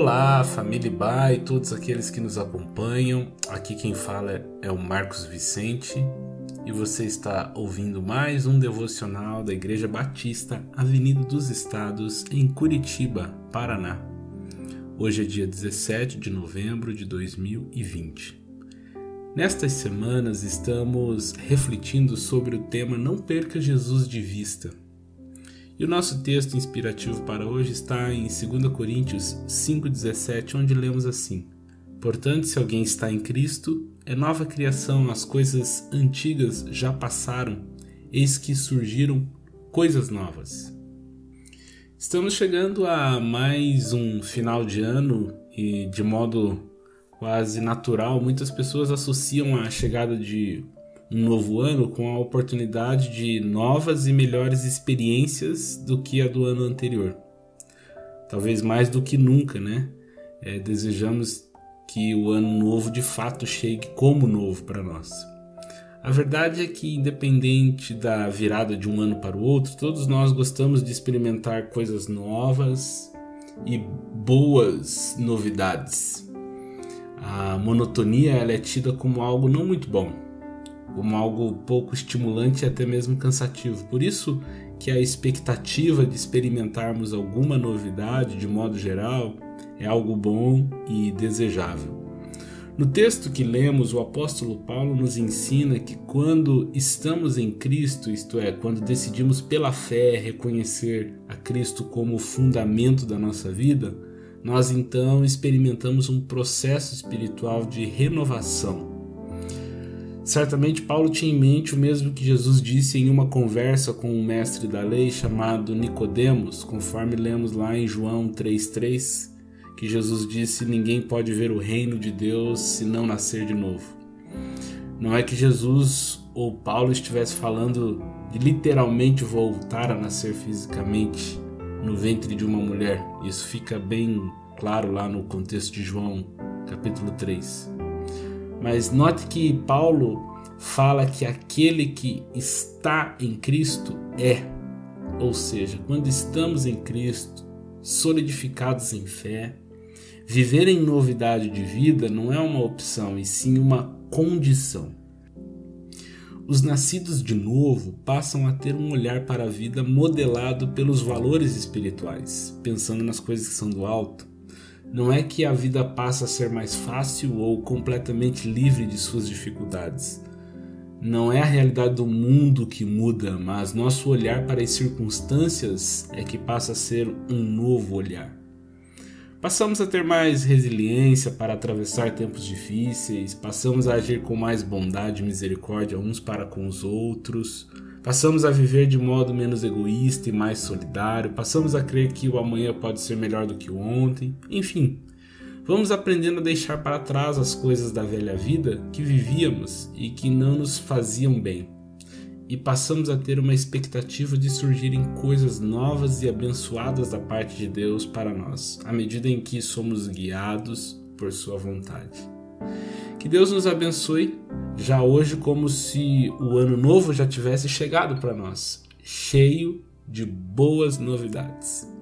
Olá, família Ba e todos aqueles que nos acompanham. Aqui quem fala é o Marcos Vicente e você está ouvindo mais um devocional da Igreja Batista, Avenida dos Estados, em Curitiba, Paraná. Hoje é dia 17 de novembro de 2020. Nestas semanas estamos refletindo sobre o tema Não Perca Jesus de Vista e o nosso texto inspirativo para hoje está em 2 Coríntios 5,17, onde lemos assim: Portanto, se alguém está em Cristo, é nova criação, as coisas antigas já passaram, eis que surgiram coisas novas. Estamos chegando a mais um final de ano e, de modo quase natural, muitas pessoas associam a chegada de um novo ano com a oportunidade de novas e melhores experiências do que a do ano anterior. Talvez mais do que nunca, né? É, desejamos que o ano novo de fato chegue como novo para nós. A verdade é que, independente da virada de um ano para o outro, todos nós gostamos de experimentar coisas novas e boas novidades. A monotonia é tida como algo não muito bom como algo pouco estimulante e até mesmo cansativo. Por isso que a expectativa de experimentarmos alguma novidade, de modo geral, é algo bom e desejável. No texto que lemos, o apóstolo Paulo nos ensina que quando estamos em Cristo, isto é, quando decidimos pela fé reconhecer a Cristo como o fundamento da nossa vida, nós então experimentamos um processo espiritual de renovação Certamente Paulo tinha em mente o mesmo que Jesus disse em uma conversa com um mestre da lei chamado Nicodemos, conforme lemos lá em João 3:3, que Jesus disse: "Ninguém pode ver o reino de Deus se não nascer de novo". Não é que Jesus ou Paulo estivesse falando de literalmente voltar a nascer fisicamente no ventre de uma mulher. Isso fica bem claro lá no contexto de João, capítulo 3. Mas note que Paulo fala que aquele que está em Cristo é. Ou seja, quando estamos em Cristo, solidificados em fé, viver em novidade de vida não é uma opção, e sim uma condição. Os nascidos de novo passam a ter um olhar para a vida modelado pelos valores espirituais, pensando nas coisas que são do alto, não é que a vida passa a ser mais fácil ou completamente livre de suas dificuldades. Não é a realidade do mundo que muda, mas nosso olhar para as circunstâncias é que passa a ser um novo olhar. Passamos a ter mais resiliência para atravessar tempos difíceis, passamos a agir com mais bondade e misericórdia uns para com os outros Passamos a viver de modo menos egoísta e mais solidário, passamos a crer que o amanhã pode ser melhor do que o ontem, enfim. Vamos aprendendo a deixar para trás as coisas da velha vida que vivíamos e que não nos faziam bem. E passamos a ter uma expectativa de surgirem coisas novas e abençoadas da parte de Deus para nós, à medida em que somos guiados por Sua vontade. Que Deus nos abençoe já hoje, como se o ano novo já tivesse chegado para nós, cheio de boas novidades.